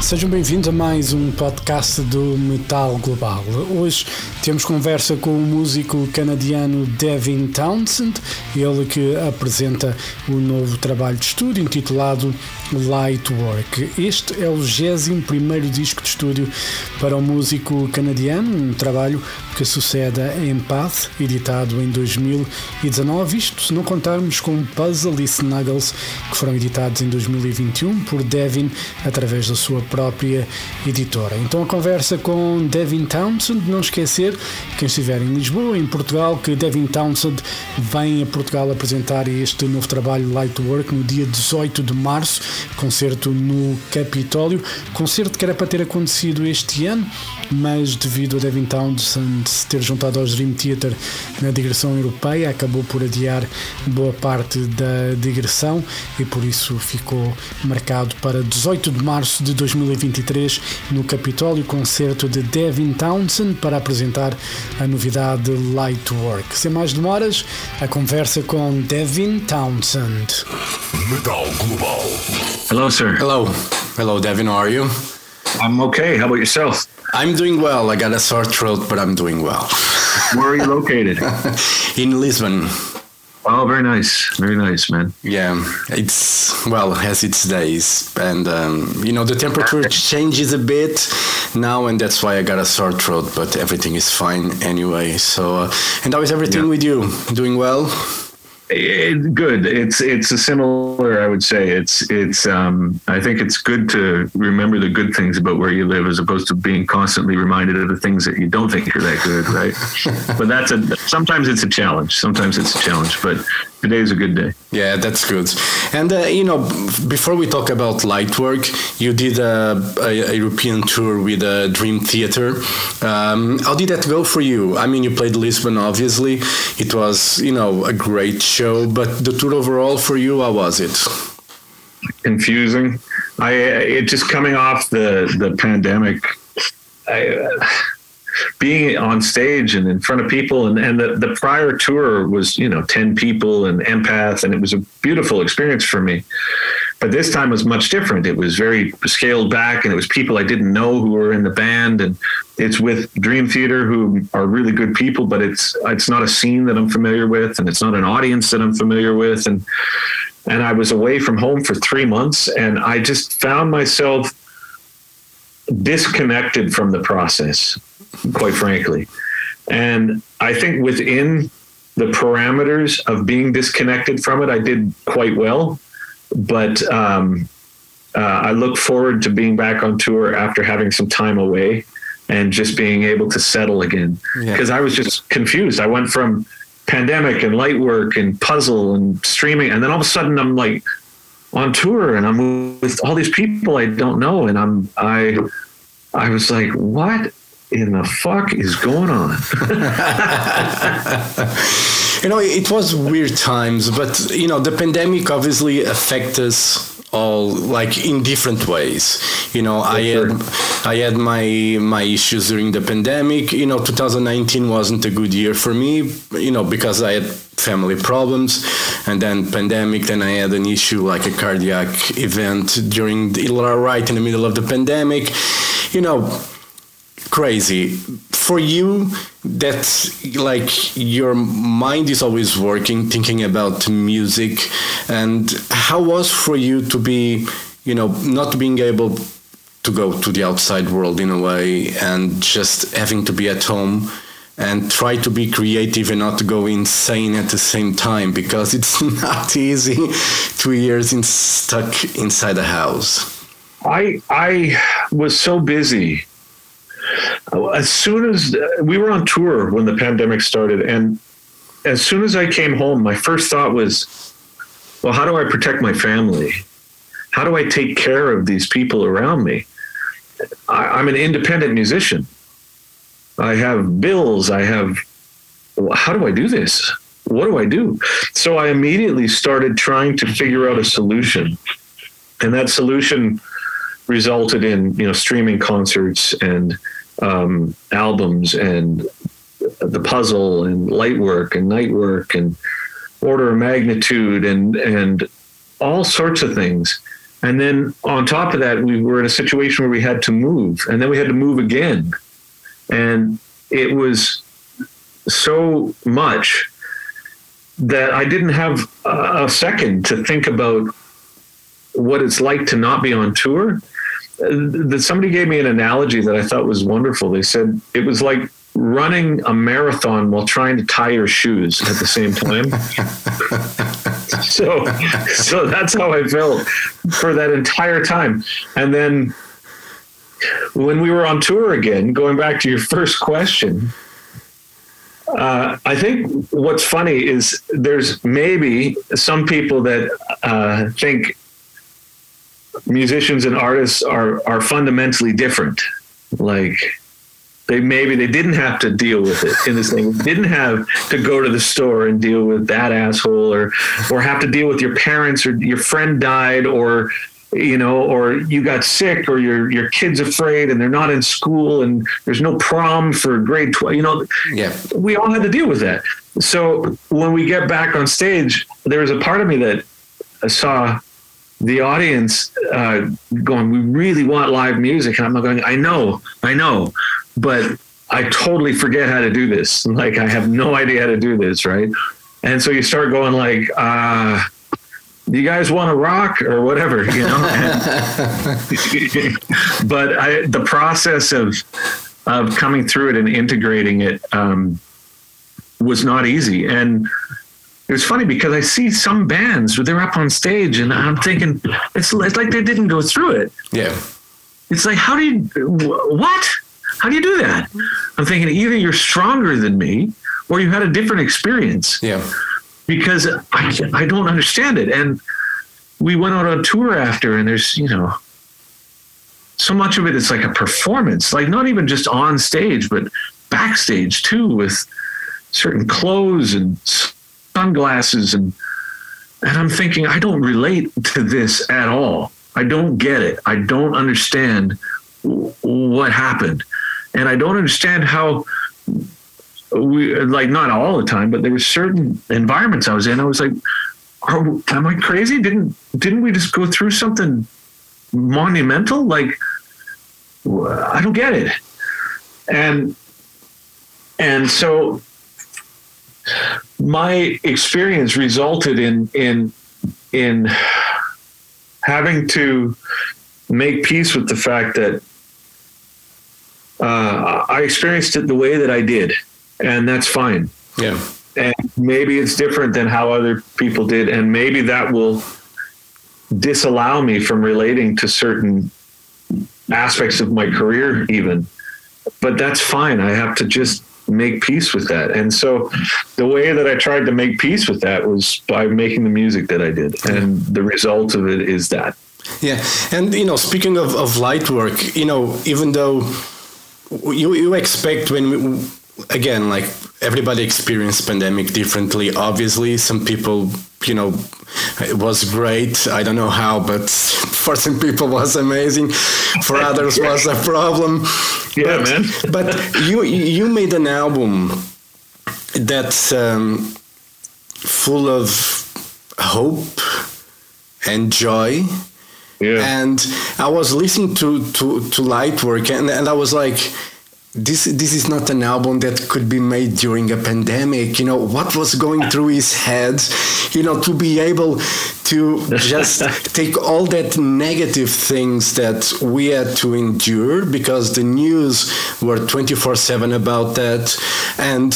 Sejam bem-vindos a mais um podcast do Metal Global. Hoje temos conversa com o músico canadiano Devin Townsend, ele que apresenta o novo trabalho de estúdio intitulado Lightwork. Este é o 21 disco de estúdio para o músico canadiano, um trabalho que sucede a Empath, editado em 2019, isto se não contarmos com Puzzle e Snuggles, que foram editados em 2021 por Devin através da sua própria editora. Então a conversa com Devin Townsend, não esquecer, quem estiver em Lisboa, em Portugal, que Devin Townsend vem a Portugal apresentar este novo trabalho Lightwork no dia 18 de março, concerto no Capitólio, concerto que era para ter acontecido este ano, mas devido a Devin Townsend se ter juntado aos Dream Theater na digressão europeia, acabou por adiar boa parte da digressão e por isso ficou marcado para 18 de março de 2023 no Capitólio, concerto de Devin Townsend para apresentar a novidade Lightwork. Sem mais demoras, a conversa com Devin Townsend. Metal Global. Hello, sir. Hello. Hello, Devin. How are you? I'm okay. How about yourself? I'm doing well. I got a sore throat, but I'm doing well. Where are you located? In Lisbon. Oh, very nice. Very nice, man. Yeah, it's well has its days, and um, you know the temperature changes a bit now, and that's why I got a sore throat. But everything is fine anyway. So, uh, and how is everything Yeah. with you? Doing well? It, good. It's it's a similar. I would say it's it's. Um, I think it's good to remember the good things about where you live, as opposed to being constantly reminded of the things that you don't think are that good, right? but that's a. Sometimes it's a challenge. Sometimes it's a challenge. But today's a good day. Yeah, that's good. And uh, you know, before we talk about light work, you did a, a, a European tour with uh, Dream Theater. Um, how did that go for you? I mean, you played Lisbon, obviously. It was, you know, a great show. But the tour overall for you, how was it? confusing. I it just coming off the the pandemic. I, uh, being on stage and in front of people. And, and the, the prior tour was you know 10 people and empath and it was a beautiful experience for me. But this time was much different. It was very scaled back and it was people i didn't know who were in the band. And it's with dream theater who are really good people but it's it's not a scene that i'm familiar with and it's not an audience that i'm familiar with. And and I was away from home for three months, and I just found myself disconnected from the process, quite frankly. And I think within the parameters of being disconnected from it, I did quite well. But um, uh, I look forward to being back on tour after having some time away and just being able to settle again Yeah. because I was just confused. I went from pandemic and light work and puzzle and streaming, and then all of a sudden I'm like on tour and I'm with all these people I don't know, and I'm I I was like, what in the fuck is going on? You know, it was weird times, but you know, the pandemic obviously affected us all like in different ways. You know, I had I had my my issues during the pandemic. You know, 2019 wasn't a good year for me. You know, because I had family problems, and then pandemic. Then I had an issue like a cardiac event during the, right in the middle of the pandemic. You know, crazy for you that's like your mind is always working thinking about music and how was for you to be you know not being able to go to the outside world in a way and just having to be at home and try to be creative and not to go insane at the same time because it's not easy two years in stuck inside a house I I was so busy. As soon as uh, we were on tour when the pandemic started, and as soon as I came home, my first thought was, well, how do I protect my family? How do I take care of these people around me? I, I'm an independent musician. I have bills. I have. How do I do this? What do I do? So I immediately started trying to figure out a solution, and that solution resulted in you know streaming concerts and um, albums and the puzzle and light work and night work and order of magnitude and and all sorts of things. And then on top of that, we were in a situation where we had to move, and then we had to move again, and it was so much that I didn't have a second to think about what it's like to not be on tour. That somebody gave me an analogy that I thought was wonderful. They said it was like running a marathon while trying to tie your shoes at the same time. so, so that's how I felt for that entire time. And then when we were on tour again, going back to your first question, uh, I think what's funny is there's maybe some people that uh, think musicians and artists are are fundamentally different. Like they maybe they didn't have to deal with it in this thing. Didn't have to go to the store and deal with that asshole, or or have to deal with your parents, or your friend died, or you know, or you got sick, or your your kid's afraid and they're not in school, and there's no prom for grade twelve. You know, Yeah. we all had to deal with that. So when we get back on stage, there was a part of me that I saw the audience uh, going, "We really want live music," and I'm going, "I know, I know, but I totally forget how to do this. Like I have no idea how to do this, right?" And so you start going like, uh, "You guys want to rock or whatever," you know. but I, the process of of coming through it and integrating it um, was not easy. And it was funny because I see some bands where they're up on stage and I'm thinking it's, it's like they didn't go through it. Yeah. It's like, how do you, what? How do you do that? I'm thinking either you're stronger than me or you had a different experience Yeah. because I, I don't understand it. And we went out on tour after, and there's, you know, so much of it is like a performance, like not even just on stage, but backstage too, with certain clothes and sunglasses. And, and I'm thinking, I don't relate to this at all. I don't get it. I don't understand what happened. And I don't understand how we like not all the time, but there were certain environments I was in. I was like, Are, "Am I crazy? Didn't didn't we just go through something monumental? Like, I don't get it." And and so my experience resulted in in in having to make peace with the fact that uh, I experienced it the way that I did, and that's fine. Yeah. And maybe it's different than how other people did, and maybe that will disallow me from relating to certain aspects of my career, even. But that's fine. I have to just make peace with that. And so the way that I tried to make peace with that was by making the music that I did. And the result of it is that. Yeah, and you know, speaking of, of light work, you know, even though you you expect when we, again, like everybody experienced pandemic differently. Obviously, some people, you know, it was great. I don't know how, but for some people was amazing. For others was a problem. Yeah, but, man. but you you made an album that's um, full of hope and joy Yeah. and I was listening to to to light work and and I was like. This this is not an album that could be made during a pandemic. You know what was going through his head, you know, to be able to just take all that negative things that we had to endure because the news were twenty four seven about that, and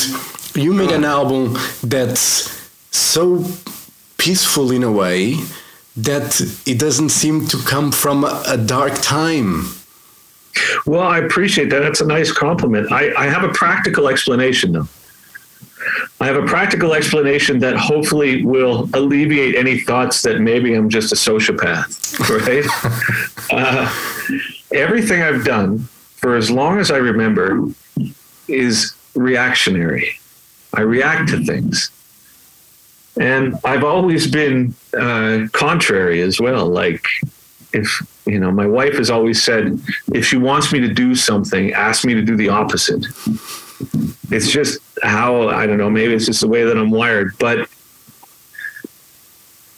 you made an album that's so peaceful in a way that it doesn't seem to come from a, a dark time. Well, I appreciate that. That's a nice compliment. I, I have a practical explanation, though. I have a practical explanation that hopefully will alleviate any thoughts that maybe I'm just a sociopath, right? uh, everything I've done for as long as I remember is reactionary. I react to things. And I've always been uh, contrary as well. Like, if you know, my wife has always said, if she wants me to do something, ask me to do the opposite. It's just how I don't know. Maybe it's just the way that I'm wired, but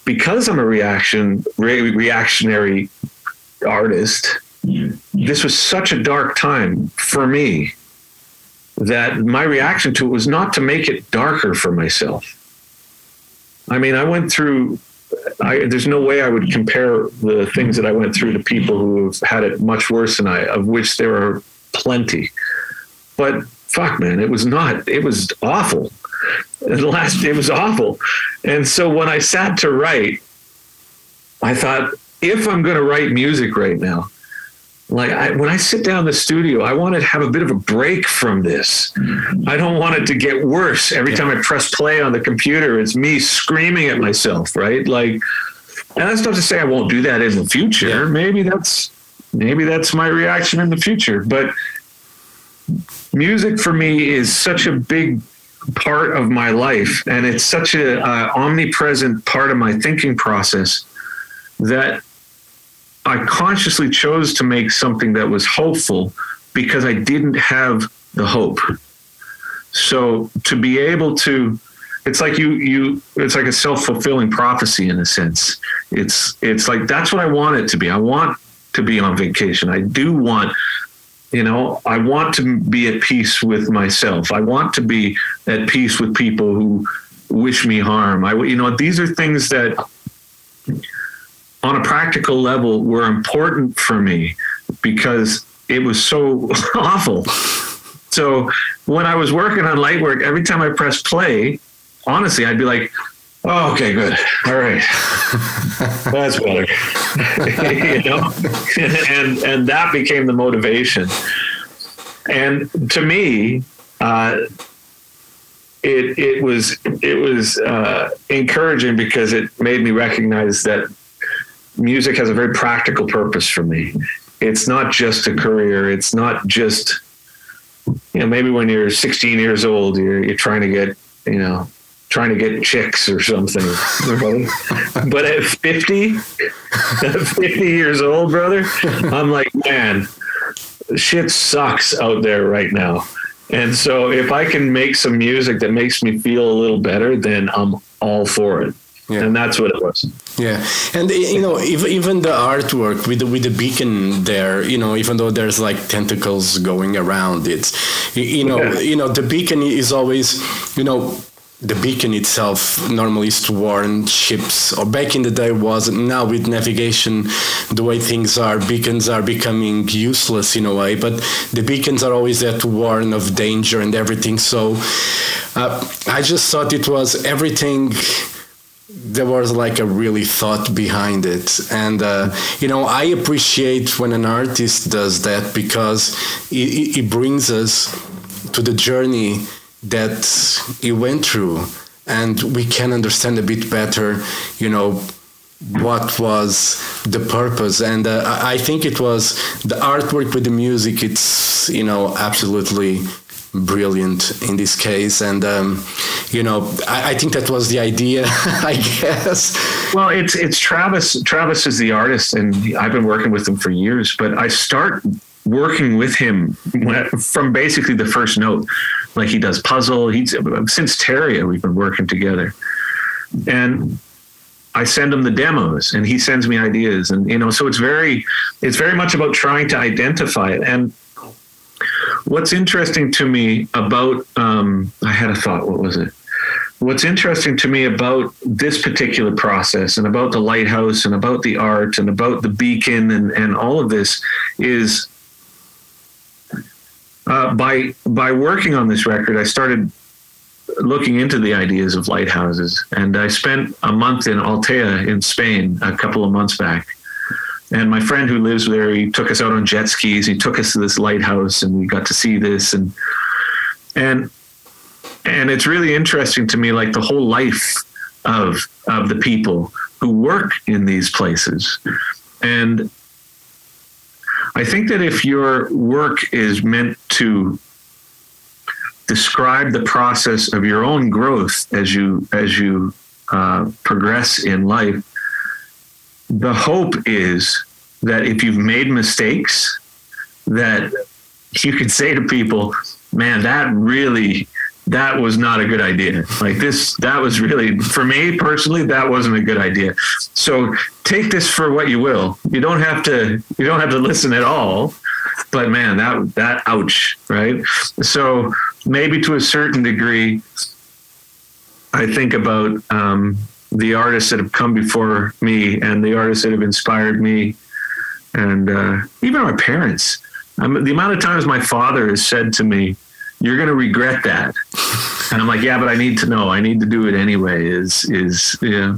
because I'm a reaction re- reactionary artist, this was such a dark time for me that my reaction to it was not to make it darker for myself. I mean, I went through. I, there's no way I would compare the things that I went through to people who have had it much worse than I, of which there are plenty. But fuck, man, it was not. It was awful. The last, it was awful. And so when I sat to write, I thought, if I'm going to write music right now, like I, when I sit down in the studio, I want to have a bit of a break from this. I don't want it to get worse. Every yeah. time I press play on the computer, it's me screaming at myself, right? Like, and that's not to say I won't do that in the future. Yeah. Maybe that's maybe that's my reaction in the future. But music for me is such a big part of my life, and it's such a uh, omnipresent part of my thinking process that I consciously chose to make something that was hopeful because I didn't have the hope. So to be able to it's like you you it's like a self-fulfilling prophecy in a sense. It's it's like that's what I want it to be. I want to be on vacation. I do want you know, I want to be at peace with myself. I want to be at peace with people who wish me harm. I you know, these are things that on a practical level were important for me because it was so awful. So when I was working on light work, every time I pressed play, honestly, I'd be like, oh, okay, good. All right. That's better. you know? and and that became the motivation. And to me, uh, it it was it was uh, encouraging because it made me recognize that music has a very practical purpose for me. It's not just a career. It's not just, you know, maybe when you're 16 years old, you're, you're trying to get, you know, trying to get chicks or something. but at 50, 50 years old, brother, I'm like, man, shit sucks out there right now. And so if I can make some music that makes me feel a little better, then I'm all for it. Yeah. And that's what it was. Yeah, and you know, even the artwork with the, with the beacon there, you know, even though there's like tentacles going around, it's you know, yeah. you know, the beacon is always, you know, the beacon itself normally is to warn ships or back in the day was now with navigation the way things are beacons are becoming useless in a way but the beacons are always there to warn of danger and everything so uh, i just thought it was everything there was like a really thought behind it. And uh, you know i appreciate when an artist does that because it, it brings us to the journey that he went through. And we can understand a bit better you know what was the purpose. And uh, i think it was the artwork with the music it's you know absolutely brilliant in this case. And um, you know I, I, think that was the idea i guess. Well it's it's travis travis is the artist and i've been working with him for years but i start working with him from basically the first note. Like he does puzzle. He's since Terria we've been working together. And I send him the demos and he sends me ideas. And you know so it's very it's very much about trying to identify it. And what's interesting to me about um, I had a thought. What was it? What's interesting to me about this particular process and about the lighthouse and about the art and about the beacon and, and all of this is uh, by by working on this record, I started looking into the ideas of lighthouses, and I spent a month in Altea in Spain a couple of months back and my friend who lives there, he took us out on jet skis. He took us to this lighthouse, and we got to see this. and and And it's really interesting to me, like the whole life of of the people who work in these places. And I think that if your work is meant to describe the process of your own growth as you as you uh, progress in life, the hope is that if you've made mistakes, that you can say to people, man, that really that was not a good idea. Like this, that was really for me personally, that wasn't a good idea. So take this for what you will. You don't have to. You don't have to listen at all. But man, that that ouch, right? So maybe to a certain degree, I think about um, the artists that have come before me and the artists that have inspired me, and uh, even my parents. the amount of times my father has said to me, "You're going to regret that," and I'm like, "Yeah, but I need to know. I need to do it anyway." Is is yeah.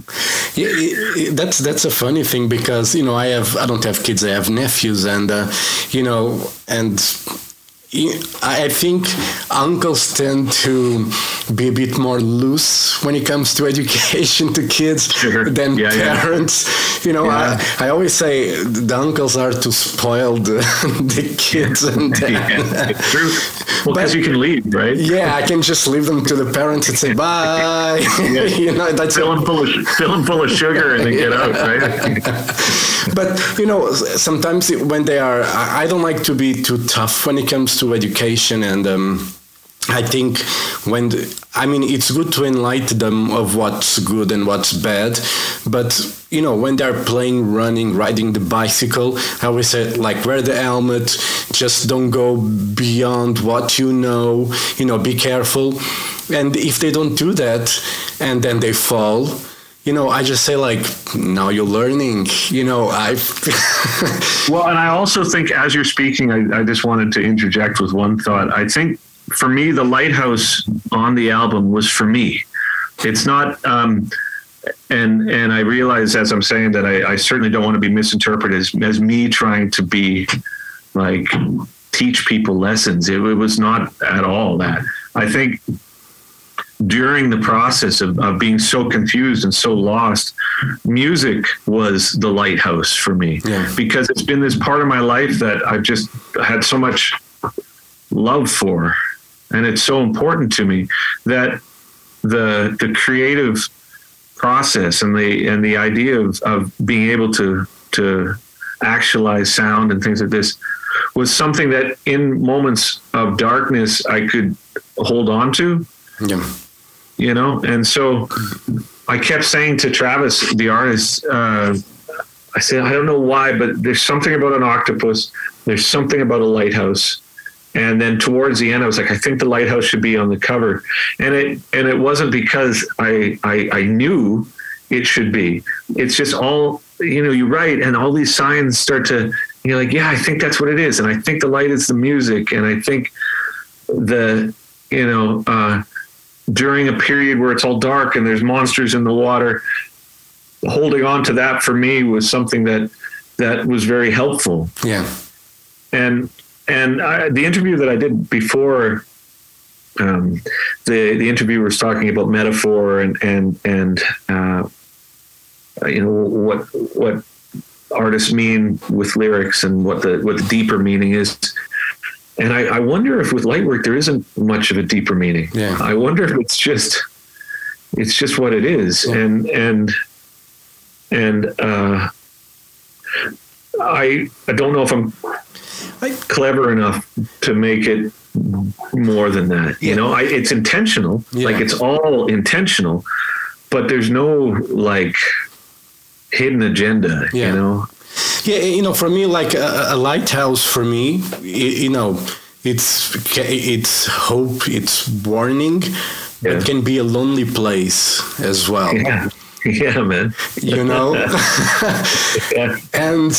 yeah that's that's a funny thing because you know I have I don't have kids. I have nephews, and uh, you know and I think uncles tend to be a bit more loose when it comes to education to kids sure. than yeah, parents. Yeah. You know, yeah. I, I always say the uncles are to spoil the, the kids. And yeah, true. Well, because you can leave, right? Yeah, I can just leave them to the parents and say bye. you know, that's fill them full of fill them full of sugar and then get out, right? but you know, sometimes when they are, I don't like to be too tough when it comes to education and. Um, I think when the, I mean it's good to enlighten them of what's good and what's bad, but you know when they're playing, running, riding the bicycle, I always say like wear the helmet, just don't go beyond what you know, you know, be careful, and if they don't do that, and then they fall, you know, I just say like, now you're learning. You know, I. well, and I also think as you're speaking, I, I just wanted to interject with one thought. I think for me, the lighthouse on the album was for me. It's not. Um, and and I realize as I'm saying that I, I certainly don't want to be misinterpreted as, as me trying to be like teach people lessons. It, it was not at all that. I think during the process of, of being so confused and so lost, music was the lighthouse for me yeah. because it's been this part of my life that I've just had so much love for. And it's so important to me that the the creative process and the and the idea of, of being able to to actualize sound and things like this was something that in moments of darkness I could hold on to. Yeah you know? And so i kept saying to travis the artist uh, i said i don't know why but there's something about an octopus there's something about a lighthouse. And then towards the end i was like i think the lighthouse should be on the cover. And it and it wasn't because i i, I knew it should be. It's just all you know you write and all these signs start to you're like yeah i think that's what it is. And i think the light is the music. And i think the you know uh during a period where it's all dark and there's monsters in the water holding on to that for me was something that that was very helpful. Yeah. And and I, the interview that i did before um, the the interviewer was talking about metaphor and and and uh, you know what what artists mean with lyrics and what the what the deeper meaning is and I, I, wonder if with lightwork there isn't much of a deeper meaning. Yeah. I wonder if it's just it's just what it is. Yeah. And and and uh, I I don't know if I'm clever enough to make it more than that. Yeah. You know, I, it's intentional. Yeah. Like it's all intentional, but there's no like hidden agenda. Yeah. You know. Yeah, you know, for me, like a, a lighthouse, for me, you know, it's it's hope, it's warning, yeah. it can be a lonely place as well. Yeah. Yeah, man. You know? yeah. And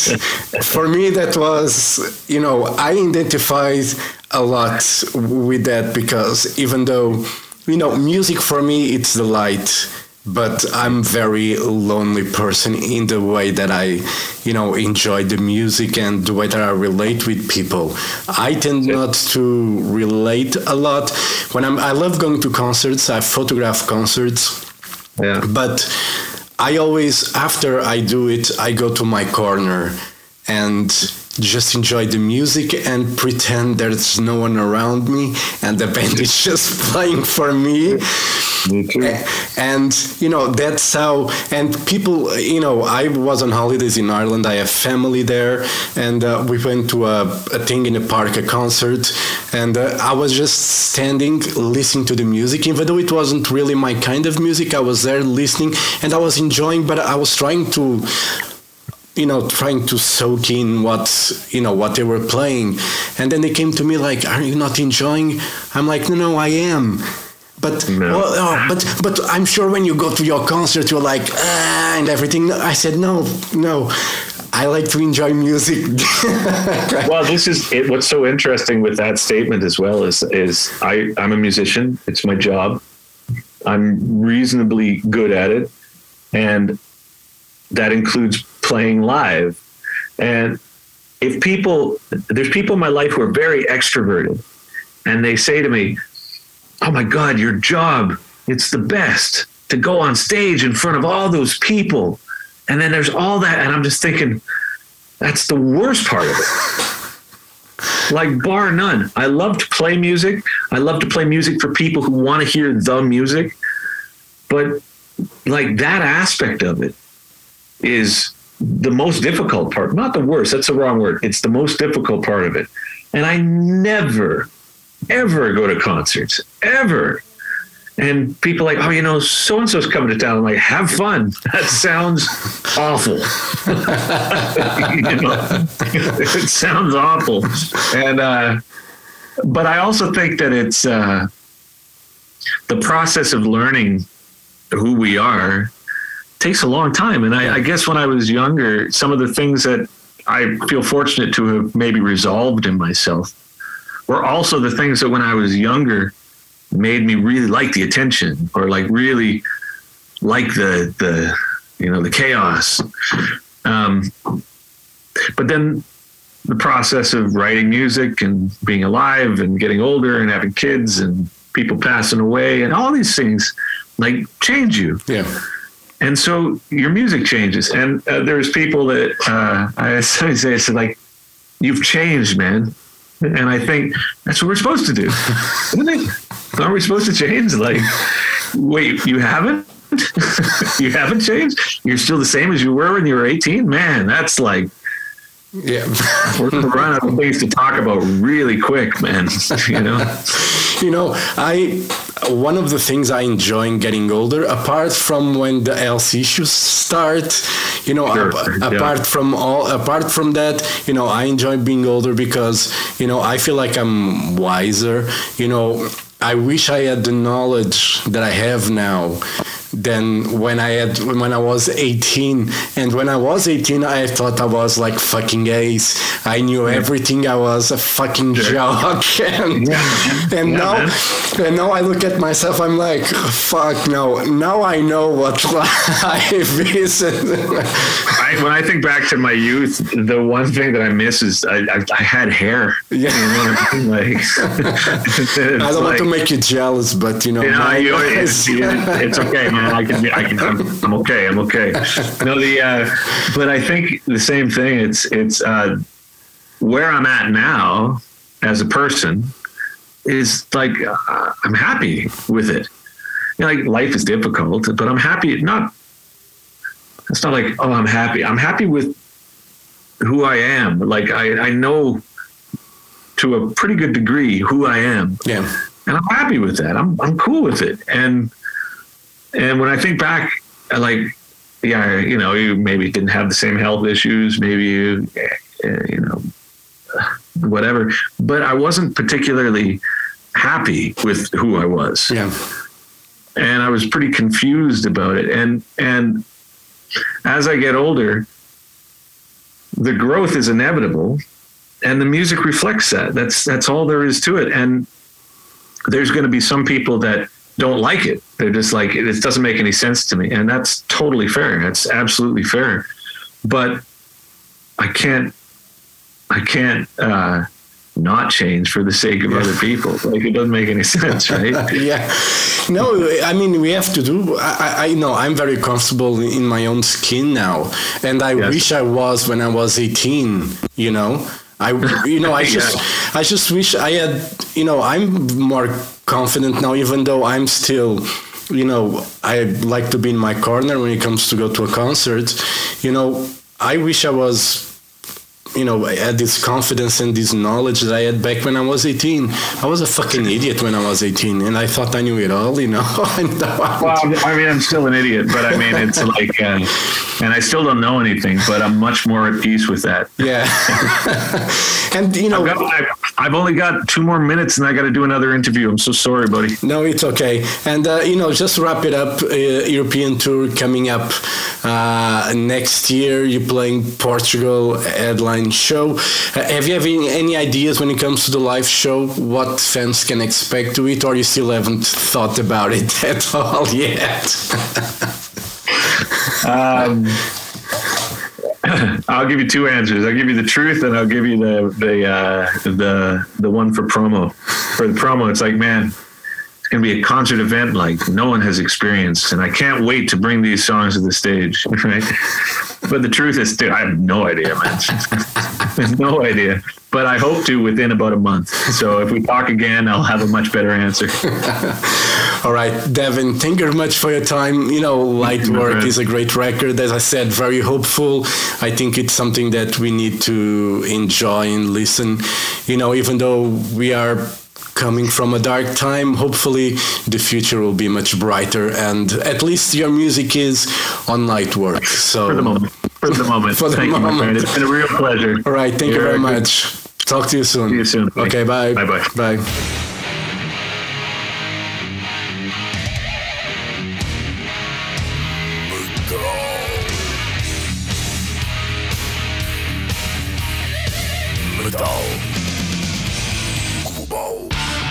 for me, that was, you know, I identified a lot with that because even though, you know, music for me, it's the light but I'm very lonely person in the way that I, you know, enjoy the music and the way that I relate with people. I tend not to relate a lot when I'm. I love going to concerts. I photograph concerts. Yeah. But I always after I do it, I go to my corner and just enjoy the music and pretend there's no one around me and the band is just playing for me. Me too. And you know that's how. And people, you know, I was on holidays in Ireland. I have family there, and uh, we went to a, a thing in a park, a concert, and uh, I was just standing listening to the music, even though it wasn't really my kind of music. I was there listening, and I was enjoying, but I was trying to you know trying to soak in what you know what they were playing. And then they came to me like are you not enjoying? I'm like no no i am. But No. well, oh, but but i'm sure when you go to your concert you're like ah, and everything. I said no no. I like to enjoy music. Well this is it, what's so interesting with that statement as well is is I, i'm a musician. It's my job. I'm reasonably good at it. And that includes playing live. And if people there's people in my life who are very extroverted and they say to me oh my god your job it's the best to go on stage in front of all those people. And then there's all that and i'm just thinking that's the worst part of it. Like bar none. I love to play music. I love to play music for people who want to hear the music. But like that aspect of it is the most difficult part not the worst that's the wrong word it's the most difficult part of it. And i never ever go to concerts ever. And people like oh you know so and so's coming to town. I'm like have fun. That sounds awful. It sounds awful. And uh but i also think that it's uh the process of learning who we are takes a long time. And I, I guess when I was younger, some of the things that I feel fortunate to have maybe resolved in myself were also the things that when I was younger made me really like the attention or like really like the the you know the chaos. Um, but then the process of writing music and being alive and getting older and having kids and people passing away and all these things like change you yeah and so your music changes and uh, there's people that uh, i sometimes say it's like you've changed man. And i think that's what we're supposed to do. Isn't it? Aren't we supposed to change? Like wait you haven't? You haven't changed? You're still the same as you were when you were 18 man that's like yeah. we're gonna run out of things to talk about really quick man you know? You know i one of the things i enjoy in getting older apart from when the health issues start you know Sure, yeah. apart from all apart from that you know i enjoy being older because you know i feel like i'm wiser you know i wish i had the knowledge that i have now than when I had when I was 18. And when I was 18, I thought I was like fucking ace. I knew everything. I was a fucking jock. And, and Yeah, now man. and now I look at myself. I'm like, fuck no. Now I know what life is. I, when I think back to my youth, the one thing that I miss is I, I, I had hair. Yeah. You know I? Like, I don't want to make you jealous, but you know, You know, you, it's, it's okay, man. I can, I can, I'm, I'm okay. I'm okay. No, the, uh, but I think the same thing. It's, it's, uh, where I'm at now as a person is like, uh, I'm happy with it. You know, like life is difficult, but I'm happy. Not, it's not like, oh, I'm happy. I'm happy with who I am. Like I, I know to a pretty good degree who I am yeah, and I'm happy with that. I'm I'm cool with it. And and when I think back, I like, yeah, you know, you maybe didn't have the same health issues, maybe you, uh, you know, whatever. But I wasn't particularly happy with who I was, yeah, and I was pretty confused about it. And and as I get older, the growth is inevitable, and the music reflects that. That's that's all there is to it. And there's going to be some people that don't like it. They're just like it doesn't make any sense to me, and that's totally fair. That's absolutely fair. But I can't, I can't uh, not change for the sake of other people. Like it doesn't make any sense, right? yeah. No, I mean we have to do. I, I know I'm very comfortable in my own skin now, and I Yes. wish I was when I was 18. You know, I you know I just I just wish I had. You know, I'm more confident now, even though I'm still. You know, I like to be in my corner when it comes to go to a concert. You know, I wish I was you know, I had this confidence and this knowledge that I had back when I was 18. I was a fucking idiot when I was 18, and I thought I knew it all, you know. Well, I mean, I'm still an idiot, but I mean, it's like, uh, and I still don't know anything, but I'm much more at peace with that. yeah. and, you know, I've, got, I've, I've only got two more minutes and I got to do another interview. I'm so sorry, buddy. no, it's okay. And, uh, you know, just wrap it up, uh, European tour coming up uh, next year. You're playing Portugal headline show. Uh, have you have any, any ideas when it comes to the live show? What fans can expect to it, or you still haven't thought about it at all yet? Um, I'll give you two answers. I'll give you the truth, and I'll give you the the uh, the the one for promo. For the promo, it's like, man, it's gonna be a concert event like no one has experienced, and I can't wait to bring these songs to the stage. Right? But the truth is, dude, I have no idea, man. No idea. But I hope to within about a month. So if we talk again, I'll have a much better answer. All right, Devin, thank you very much for your time. You know, Light Work is a great record. As I said, very hopeful. I think it's something that we need to enjoy and listen. You know, even though we are coming from a dark time, hopefully the future will be much brighter. And at least your music is on Light Work. So, For the moment. For the moment. For the Thank you, my moment. friend. It's been a real pleasure. all right, thank you You're very good- much. Talk to you soon. See you soon. Okay, bye. Bye-bye. Bye. Metal.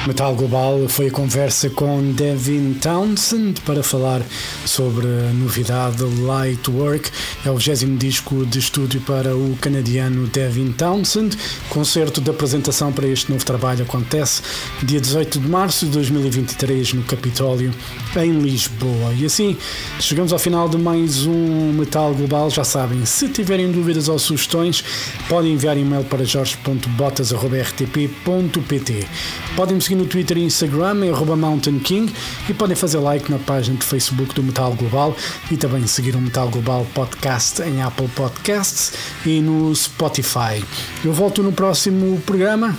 Metal Global foi a conversa com Devin Townsend para falar sobre a novidade Light Work. É o 20 disco de estúdio para o canadiano Devin Townsend. Concerto de apresentação para este novo trabalho acontece dia 18 de março de 2023 no Capitólio, em Lisboa. E assim chegamos ao final de mais um Metal Global. Já sabem, se tiverem dúvidas ou sugestões, podem enviar e-mail para jorge.botas.rtp.pt. Podem me seguir no Twitter e Instagram, arroba Mountain King, e podem fazer like na página de Facebook do Metal Global e também seguir o Metal Global Podcast em Apple Podcasts e no Spotify. Eu volto no próximo programa.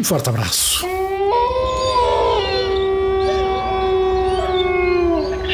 Um forte abraço.